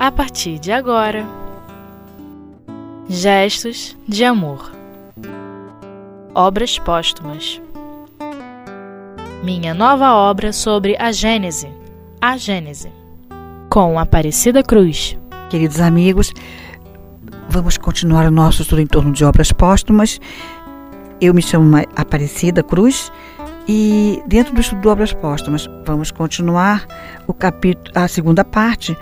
a partir de agora. Gestos de Amor Obras Póstumas Minha nova obra sobre a Gênese, a Gênese, com Aparecida Cruz. Queridos amigos, vamos continuar o nosso estudo em torno de obras póstumas. Eu me chamo Aparecida Cruz e dentro do estudo de obras póstumas vamos continuar o capítulo, a segunda parte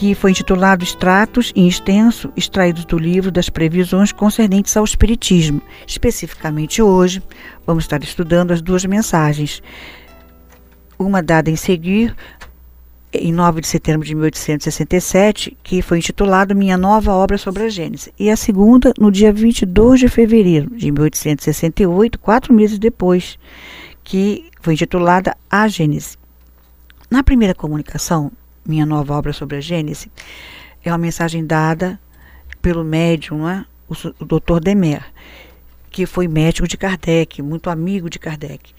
que foi intitulado Extratos em Extenso, extraídos do livro das previsões concernentes ao Espiritismo. Especificamente hoje, vamos estar estudando as duas mensagens. Uma dada em seguir, em 9 de setembro de 1867, que foi intitulada Minha Nova Obra sobre a Gênese, e a segunda, no dia 22 de fevereiro de 1868, quatro meses depois, que foi intitulada A Gênese. Na primeira comunicação, minha nova obra sobre a Gênese, é uma mensagem dada pelo médium, é? o, o Dr. Demer, que foi médico de Kardec, muito amigo de Kardec.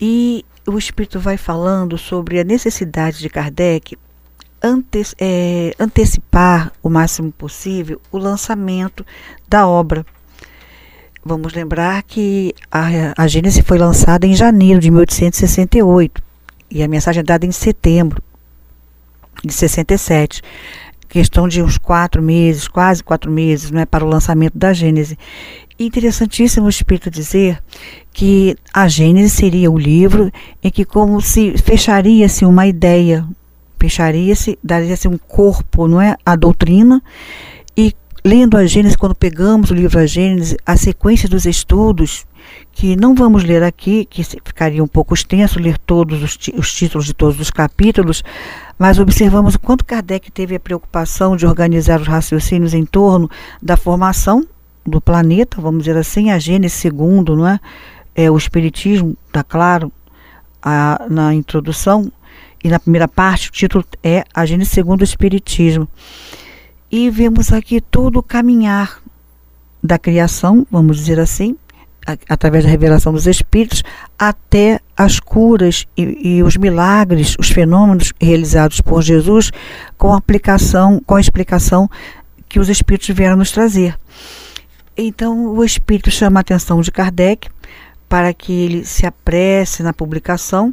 E o Espírito vai falando sobre a necessidade de Kardec é, antecipar o máximo possível o lançamento da obra. Vamos lembrar que a, a Gênese foi lançada em janeiro de 1868 e a mensagem é dada em setembro de 67. Questão de uns quatro meses, quase quatro meses, não é, para o lançamento da Gênese. Interessantíssimo o Espírito dizer que a Gênese seria o livro em que como se fecharia-se uma ideia, fecharia-se, daria-se um corpo, não é, a doutrina e lendo a Gênese, quando pegamos o livro A Gênese, a sequência dos estudos que não vamos ler aqui, que ficaria um pouco extenso ler todos os, os, títulos de todos os capítulos, mas observamos o quanto Kardec teve a preocupação de organizar os raciocínios em torno da formação do planeta, vamos dizer assim, a Gênesis segundo, não é? é o Espiritismo, está claro, a, na introdução, e na primeira parte o título é a Gênesis segundo o Espiritismo. E vemos aqui todo o caminhar da criação, vamos dizer assim, através da revelação dos Espíritos, até as curas e, e, os milagres, os fenômenos realizados por Jesus, com a aplicação, com a explicação que os Espíritos vieram nos trazer. Então, o Espírito chama a atenção de Kardec para que ele se apresse na publicação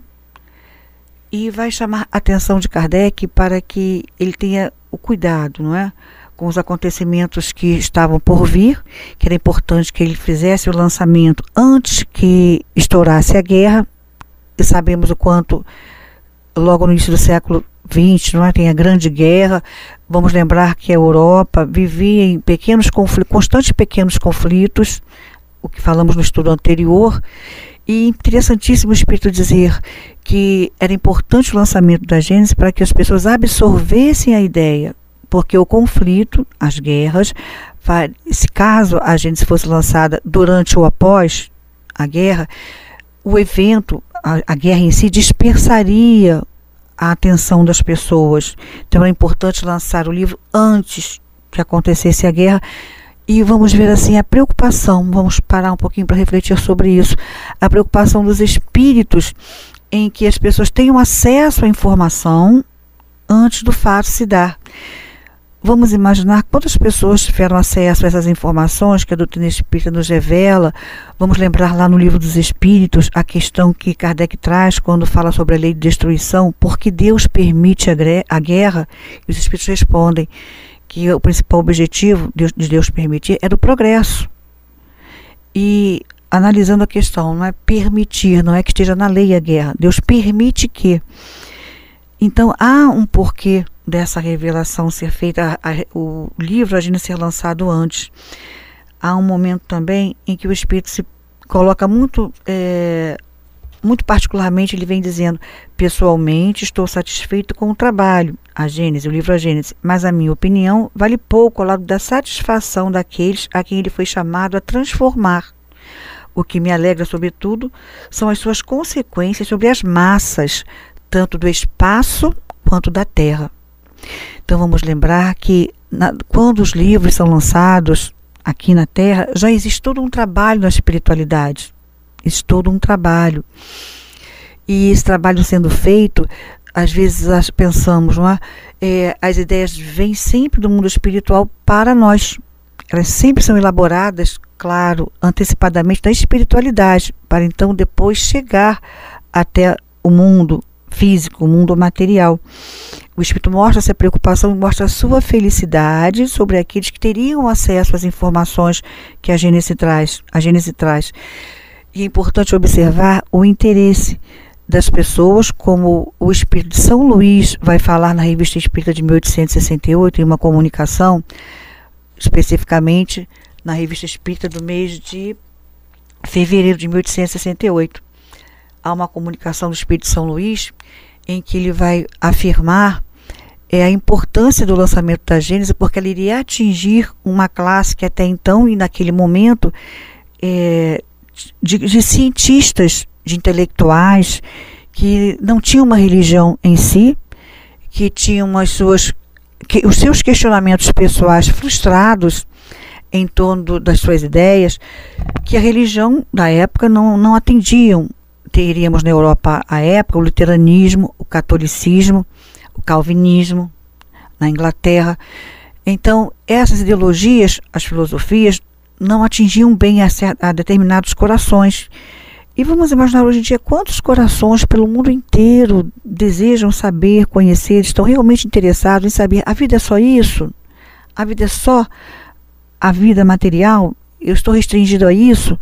e vai chamar a atenção de Kardec para que ele tenha o cuidado, não é? com os acontecimentos que estavam por vir, que era importante que ele fizesse o lançamento antes que estourasse a guerra. E sabemos o quanto, logo no início do século XX, não é? tem a Grande Guerra. Vamos lembrar que a Europa vivia em pequenos conflitos, constantes pequenos conflitos, o que falamos no estudo anterior. E interessantíssimo o Espírito dizer que era importante o lançamento da Gênesis para que as pessoas absorvessem a ideia porque o conflito, as guerras, se caso a gente fosse lançada durante ou após a guerra, o evento, a, a guerra em si, dispersaria a atenção das pessoas. Então é importante lançar o livro antes que acontecesse a guerra. E vamos ver assim a preocupação, vamos parar um pouquinho para refletir sobre isso, a preocupação dos espíritos em que as pessoas tenham acesso à informação antes do fato se dar. Vamos imaginar quantas pessoas tiveram acesso a essas informações que a doutrina espírita nos revela. Vamos lembrar lá no livro dos Espíritos a questão que Kardec traz quando fala sobre a lei de destruição, porque Deus permite a guerra? E os Espíritos respondem que o principal objetivo de Deus permitir é o progresso. E analisando a questão, não é permitir, não é que esteja na lei a guerra. Deus permite que. Então há um porquê dessa revelação ser feita, a, a, o livro a gente ser lançado antes. Há um momento também em que o Espírito se coloca muito, é, muito particularmente, ele vem dizendo: pessoalmente estou satisfeito com o trabalho, a Gênese, o livro A Gênese, mas a minha opinião vale pouco ao lado da satisfação daqueles a quem ele foi chamado a transformar. O que me alegra, sobretudo, são as suas consequências sobre as massas, tanto do espaço quanto da terra. Então vamos lembrar que na, quando os livros são lançados aqui na Terra, já existe todo um trabalho na espiritualidade. Existe todo um trabalho. E esse trabalho sendo feito, às vezes pensamos, não é? é? As ideias vêm sempre do mundo espiritual para nós. Elas sempre são elaboradas, claro, antecipadamente da espiritualidade, para então depois chegar até o mundo físico, o mundo material. O Espírito mostra essa preocupação, mostra a sua felicidade sobre aqueles que teriam acesso às informações que a Gênese traz. A Gênese traz. E é importante observar o interesse das pessoas, como o Espírito de São Luís vai falar na Revista Espírita de 1868, em uma comunicação, especificamente na Revista Espírita do mês de fevereiro de 1868. Há uma comunicação do Espírito de São Luís em que ele vai afirmar é, a importância do lançamento da Gênese, porque ela iria atingir uma classe que até então e naquele momento é, de, de cientistas de intelectuais que não tinham uma religião em si, que tinham as suas que, os seus questionamentos pessoais frustrados em torno das suas ideias, que a religião da época não, não atendiam. Teríamos na Europa a época o luteranismo, o catolicismo, o calvinismo, na Inglaterra. Então, essas ideologias, as filosofias, não atingiam bem a, a determinados corações e vamos imaginar hoje em dia quantos corações pelo mundo inteiro desejam saber, conhecer, estão realmente interessados em saber: a vida é só isso? A vida é só a vida material? Eu estou restringido a isso?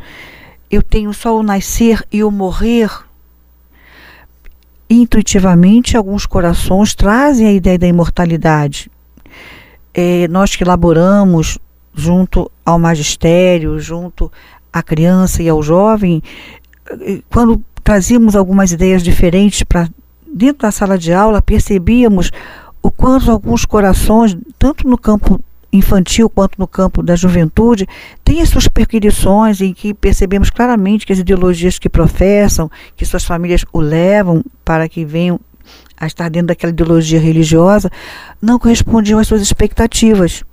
Eu tenho só o nascer e o morrer? Intuitivamente, alguns corações trazem a ideia da imortalidade. É, nós que elaboramos junto ao magistério, junto à criança e ao jovem, quando trazíamos algumas ideias diferentes para dentro da sala de aula, percebíamos o quanto alguns corações, tanto no campo infantil quanto no campo da juventude, têm as suas perquisições em que percebemos claramente que as ideologias que professam, que suas famílias o levam para que venham a estar dentro daquela ideologia religiosa, não correspondiam às suas expectativas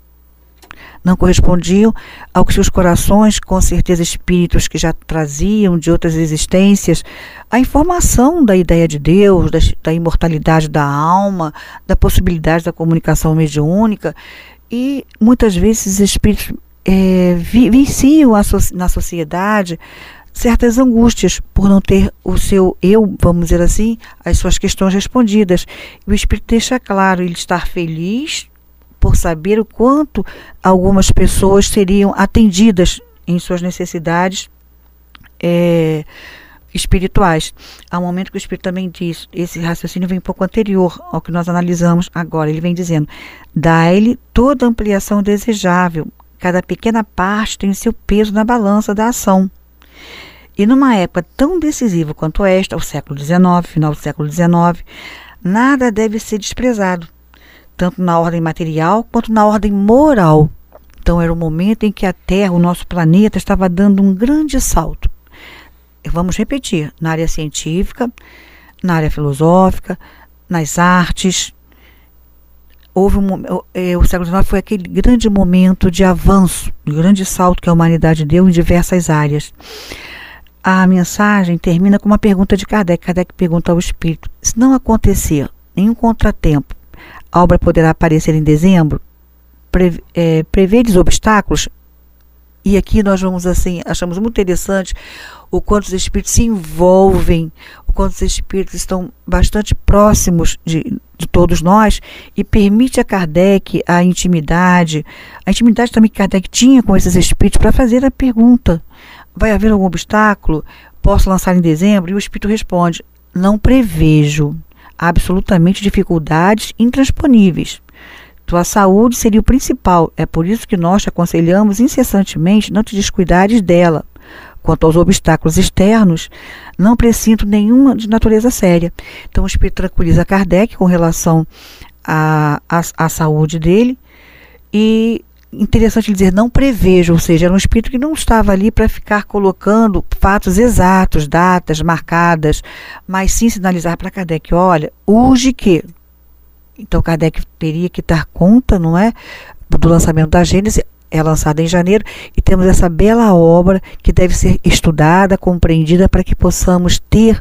não correspondiam ao que seus corações, com certeza espíritos que já traziam de outras existências, a informação da ideia de Deus, da, da imortalidade da alma, da possibilidade da comunicação mediúnica, e muitas vezes esses espíritos é, na sociedade certas angústias por não ter o seu eu, vamos dizer assim, as suas questões respondidas. E o Espírito deixa claro ele estar feliz por saber o quanto algumas pessoas seriam atendidas em suas necessidades é, espirituais. Há um momento que o Espírito também diz, esse raciocínio vem um pouco anterior ao que nós analisamos agora. Ele vem dizendo: dá-lhe toda ampliação desejável, cada pequena parte tem seu peso na balança da ação. E numa época tão decisiva quanto esta, o século XIX, final do século XIX, nada deve ser desprezado tanto na ordem material quanto na ordem moral. Então era o momento em que a Terra, o nosso planeta, estava dando um grande salto. Vamos repetir: na área científica, na área filosófica, nas artes. Houve um, é, o século XIX foi aquele grande momento de avanço, um grande salto que a humanidade deu em diversas áreas. A mensagem termina com uma pergunta de Kardec. Kardec pergunta ao Espírito: se não acontecer nenhum contratempo a obra poderá aparecer em dezembro. Pre, é, preveres obstáculos. E aqui nós vamos assim, achamos muito interessante o quanto os espíritos se envolvem, o quanto os espíritos estão bastante próximos de, de todos nós e permite a Kardec a intimidade, a intimidade também que Kardec tinha com esses espíritos para fazer a pergunta: vai haver algum obstáculo? Posso lançar em dezembro? E o espírito responde: não prevejo absolutamente dificuldades intransponíveis. Tua saúde seria o principal, é por isso que nós te aconselhamos incessantemente não te descuidares dela. Quanto aos obstáculos externos, não presinto nenhuma de natureza séria. Então, o Espírito tranquiliza Kardec com relação à, à, à saúde dele e interessante dizer, não prevejo, ou seja, era um espírito que não estava ali para ficar colocando fatos exatos, datas marcadas, mas sim sinalizar para Kardec, olha, urge que. Então Kardec teria que dar conta, não é, do lançamento da Gênesis, é lançada em janeiro, e temos essa bela obra que deve ser estudada, compreendida para que possamos ter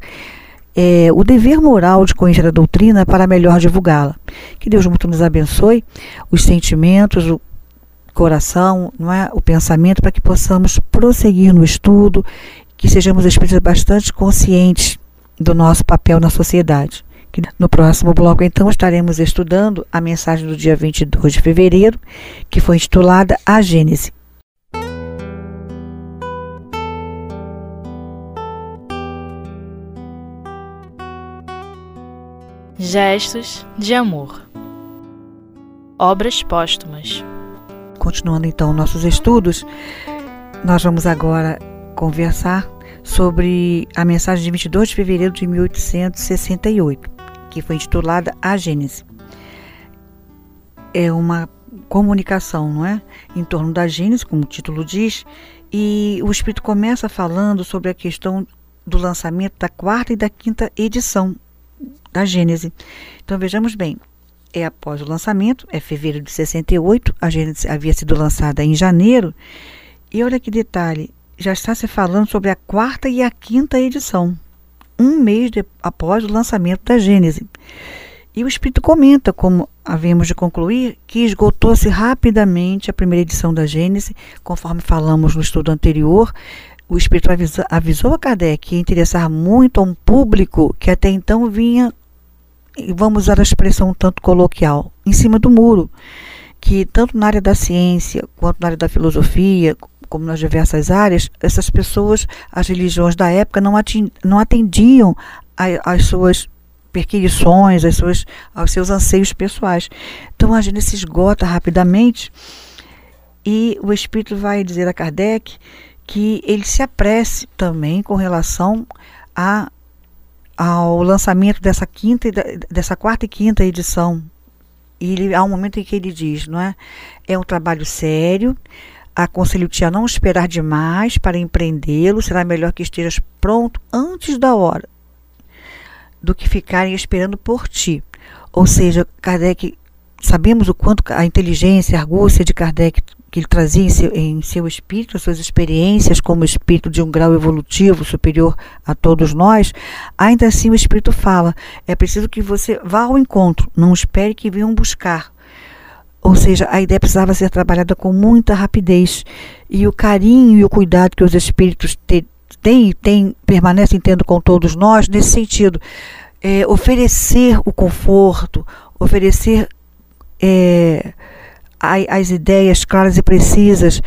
é, o dever moral de conhecer a doutrina para melhor divulgá-la. Que Deus muito nos abençoe os sentimentos, o coração, não é, o pensamento, para que possamos prosseguir no estudo, que sejamos espíritos bastante conscientes do nosso papel na sociedade. No próximo bloco, então, estaremos estudando a mensagem do dia 22 de fevereiro, que foi intitulada A Gênese. Gestos de amor. Obras póstumas. Continuando então nossos estudos, nós vamos agora conversar sobre a mensagem de 22 de fevereiro de 1868, que foi intitulada A Gênese. É uma comunicação, não é? Em torno da Gênese, como o título diz, e o Espírito começa falando sobre a questão do lançamento da quarta e da quinta edição da Gênese. Então vejamos bem, é após o lançamento, é fevereiro de 68, a Gênese havia sido lançada em janeiro, e olha que detalhe, já está se falando sobre a quarta e a quinta edição, um mês de, após o lançamento da Gênese. E o Espírito comenta, como havemos de concluir, que esgotou-se rapidamente a primeira edição da Gênese, conforme falamos no estudo anterior. O Espírito avisou, avisou a Kardec que ia interessar muito a um público que até então vinha, vamos usar a expressão um tanto coloquial, em cima do muro, que tanto na área da ciência quanto na área da filosofia, como nas diversas áreas, essas pessoas, as religiões da época, não, não atendiam às suas perquisições, às suas, aos seus anseios pessoais. Então a gente se esgota rapidamente e o Espírito vai dizer a Kardec que ele se apresse também com relação a, ao lançamento dessa quinta dessa quarta e quinta edição. E ele, há um momento em que ele diz, não é? É um trabalho sério, Aconselho-te a não esperar demais para empreendê-lo, será melhor que estejas pronto antes da hora do que ficarem esperando por ti. Ou seja, Kardec, sabemos o quanto a inteligência, a argúcia de Kardec que ele trazia em seu, em seu espírito, as suas experiências como espírito de um grau evolutivo superior a todos nós, ainda assim o espírito fala: é preciso que você vá ao encontro, não espere que venham buscar. Ou seja, a ideia precisava ser trabalhada com muita rapidez. E o carinho e o cuidado que os espíritos têm e têm, permanecem tendo com todos nós, nesse sentido, é, oferecer o conforto, oferecer é, as ideias claras e precisas.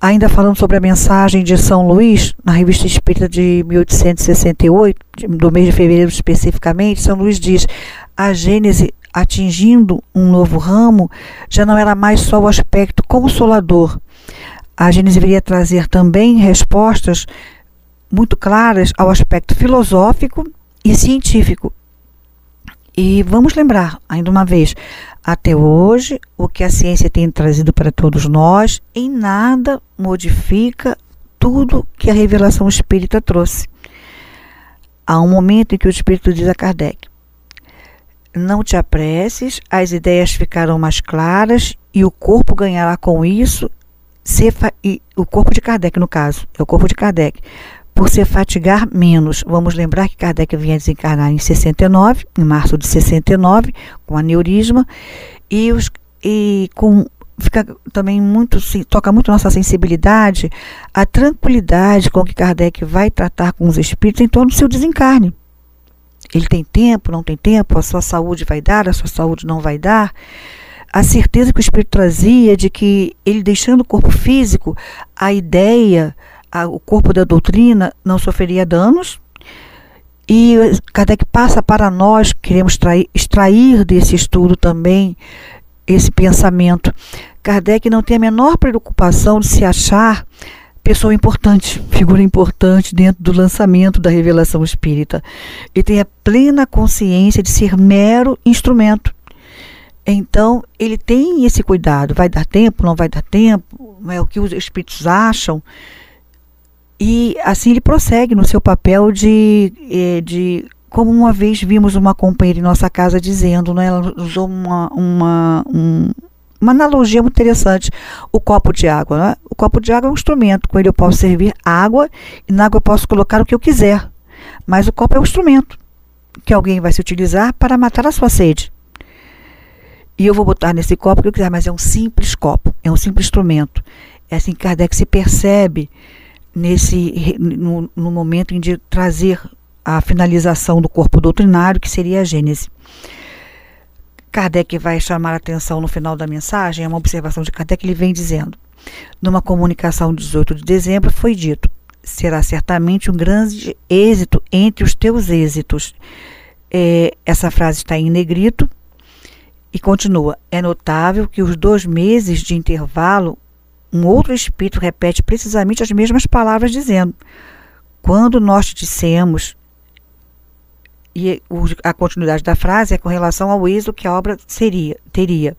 Ainda falando sobre a mensagem de São Luís, na revista Espírita de 1868, do mês de fevereiro especificamente, São Luís diz: a Gênese atingindo um novo ramo, já não era mais só o aspecto consolador. A Gênesis deveria trazer também respostas muito claras ao aspecto filosófico e científico. E vamos lembrar, ainda uma vez, até hoje, o que a ciência tem trazido para todos nós em nada modifica tudo que a revelação espírita trouxe. Há um momento em que o Espírito diz a Kardec: não te apresses, as ideias ficarão mais claras e o corpo ganhará com isso, e o corpo de Kardec, no caso, é o corpo de Kardec, por se fatigar menos. Vamos lembrar que Kardec vinha desencarnar em 69, em março de 69, com aneurisma, e, os, e com fica também muito toca muito nossa sensibilidade a tranquilidade com que Kardec vai tratar com os espíritos em torno do seu desencarne. Ele tem tempo, não tem tempo, a sua saúde vai dar, a sua saúde não vai dar. A certeza que o Espírito trazia de que ele deixando o corpo físico, a ideia, a, o corpo da doutrina não sofreria danos. E Kardec passa para nós, queremos trair, extrair desse estudo também esse pensamento. Kardec não tem a menor preocupação de se achar pessoa importante, figura importante dentro do lançamento da revelação espírita. E tem a plena consciência de ser mero instrumento. Então, ele tem esse cuidado. Vai dar tempo, não vai dar tempo, é o que os espíritos acham. E assim ele prossegue no seu papel de, eh, de como uma vez vimos uma companheira em nossa casa dizendo, né, ela usou uma, uma, um, uma analogia muito interessante. O copo de água. Né? O copo de água é um instrumento. Com ele eu posso servir água e na água eu posso colocar o que eu quiser. Mas o copo é um instrumento. que alguém vai se utilizar para matar a sua sede. E eu vou botar nesse copo que eu quiser, mas é um simples copo, é um simples instrumento. É assim que Kardec se percebe nesse no, no momento de trazer a finalização do corpo doutrinário, que seria a Gênese. Kardec vai chamar a atenção no final da mensagem, é uma observação de Kardec, ele vem dizendo: numa comunicação de 18 de dezembro foi dito: será certamente um grande êxito entre os teus êxitos. É, essa frase está em negrito e continua: é notável que os dois meses de intervalo, um outro espírito repete precisamente as mesmas palavras, dizendo: quando nós te dissemos e a continuidade da frase é com relação ao êxito que a obra seria, teria.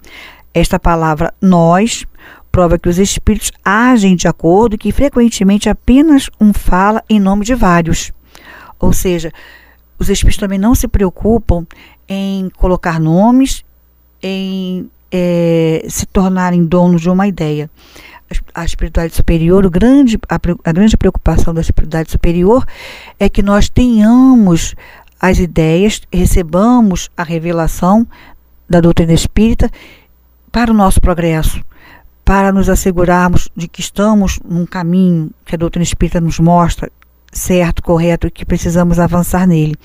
Esta palavra nós prova que os espíritos agem de acordo e que frequentemente apenas um fala em nome de vários. Ou seja, os espíritos também não se preocupam em colocar nomes, em é, se tornarem donos de uma ideia. A espiritualidade superior, grande, a, a grande preocupação da espiritualidade superior é que nós tenhamos as ideias, recebamos a revelação da doutrina espírita para o nosso progresso, para nos assegurarmos de que estamos num caminho que a doutrina espírita nos mostra certo, correto e que precisamos avançar nele.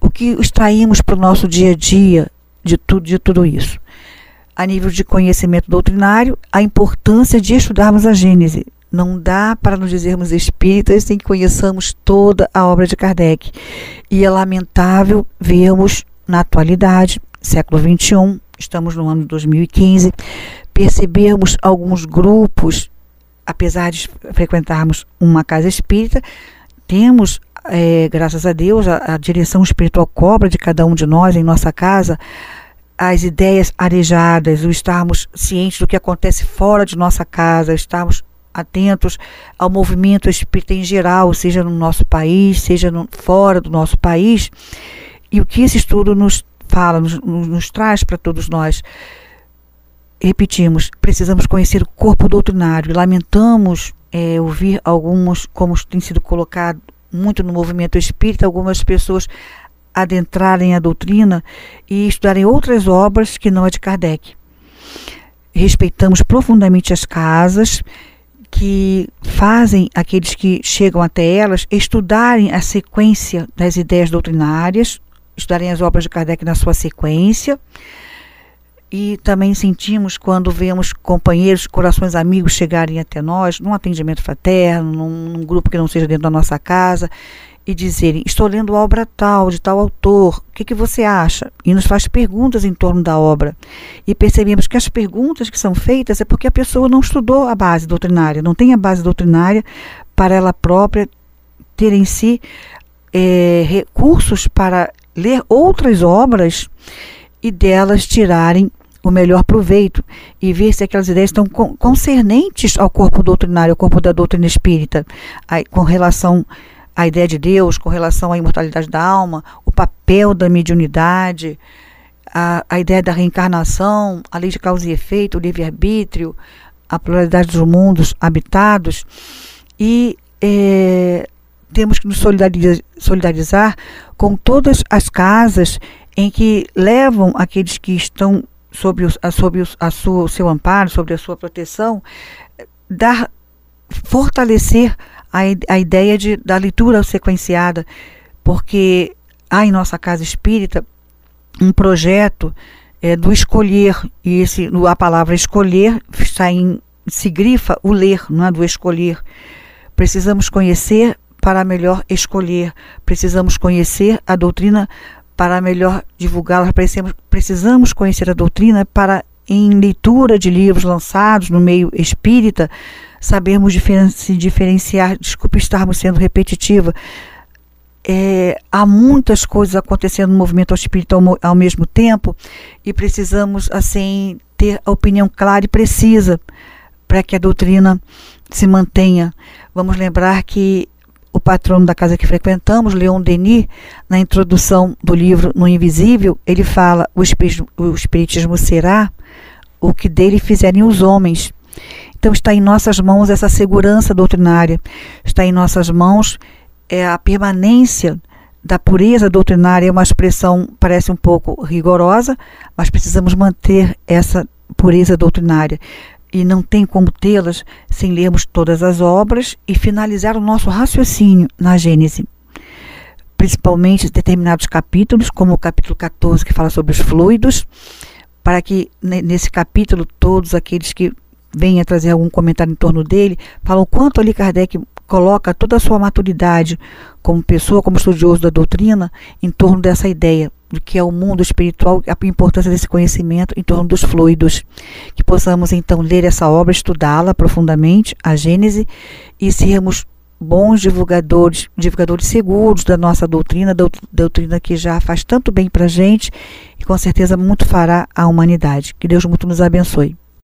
O que extraímos para o nosso dia a dia de tudo, de tudo isso? A nível de conhecimento doutrinário, a importância de estudarmos a Gênese, não dá para nos dizermos espíritas sem que conheçamos toda a obra de Kardec. E é lamentável vermos na atualidade, século XXI, estamos no ano de 2015, percebermos alguns grupos, apesar de frequentarmos uma casa espírita, temos, é, graças a Deus, a, a direção espiritual cobra de cada um de nós em nossa casa as ideias arejadas, o estarmos cientes do que acontece fora de nossa casa, estarmos atentos ao movimento espírita em geral, seja no nosso país, seja no, fora do nosso país, e o que esse estudo nos fala, nos, nos traz para todos nós. Repetimos, precisamos conhecer o corpo doutrinário. Lamentamos é, ouvir alguns, como tem sido colocado muito no movimento espírita, algumas pessoas adentrarem a doutrina e estudarem outras obras que não a de Kardec. Respeitamos profundamente as casas, que fazem aqueles que chegam até elas estudarem a sequência das ideias doutrinárias, estudarem as obras de Kardec na sua sequência. E também sentimos quando vemos companheiros, corações amigos chegarem até nós, num atendimento fraterno, num, num grupo que não seja dentro da nossa casa, e dizerem: Estou lendo obra tal, de tal autor, o que, que você acha? E nos faz perguntas em torno da obra. E percebemos que as perguntas que são feitas é porque a pessoa não estudou a base doutrinária, não tem a base doutrinária para ela própria ter em si é, recursos para ler outras obras e delas tirarem o melhor proveito e ver se aquelas ideias estão concernentes ao corpo doutrinário, ao corpo da doutrina espírita, com relação ideia de Deus com relação à imortalidade da alma, o papel da mediunidade, a, a ideia da reencarnação, a lei de causa e efeito, o livre-arbítrio, a pluralidade dos mundos habitados. E é, temos que nos solidarizar, solidarizar com todas as casas em que levam aqueles que estão sob, o, sob a sua, o seu amparo, sobre a sua proteção, dar, fortalecer a, a ideia de, da leitura sequenciada, porque há em nossa casa espírita um projeto é, do escolher, e esse, a palavra escolher está em, se grifa o ler, não é do escolher. Precisamos conhecer para melhor escolher, precisamos conhecer a doutrina para melhor divulgá-la, precisamos, precisamos conhecer a doutrina para, em leitura de livros lançados no meio espírita, sabermos se diferenciar, desculpe estarmos sendo repetitiva, é, há muitas coisas acontecendo no movimento espírita ao, ao, mesmo tempo e precisamos assim ter a opinião clara e precisa para que a doutrina se mantenha. Vamos lembrar que o patrono da casa que frequentamos, Leon Denis, na introdução do livro No Invisível, ele fala: o espiritismo, o espiritismo será o que dele fizerem os homens. Então está em nossas mãos essa segurança doutrinária, está em nossas mãos é, a permanência da pureza doutrinária. É uma expressão parece um pouco rigorosa, mas precisamos manter essa pureza doutrinária. E não tem como tê-las sem lermos todas as obras e finalizar o nosso raciocínio na Gênese. Principalmente determinados capítulos, como o capítulo 14, que fala sobre os fluidos, para que nesse capítulo todos aqueles que venham trazer algum comentário em torno dele falam quanto ali Kardec coloca toda a sua maturidade como pessoa, como estudioso da doutrina, em torno dessa ideia do que é o mundo espiritual, a importância desse conhecimento em torno dos fluidos. Que possamos então ler essa obra, estudá-la profundamente, a Gênese, e sermos bons divulgadores, divulgadores seguros da nossa doutrina, doutrina que já faz tanto bem para a gente e com certeza muito fará à humanidade. Que Deus muito nos abençoe.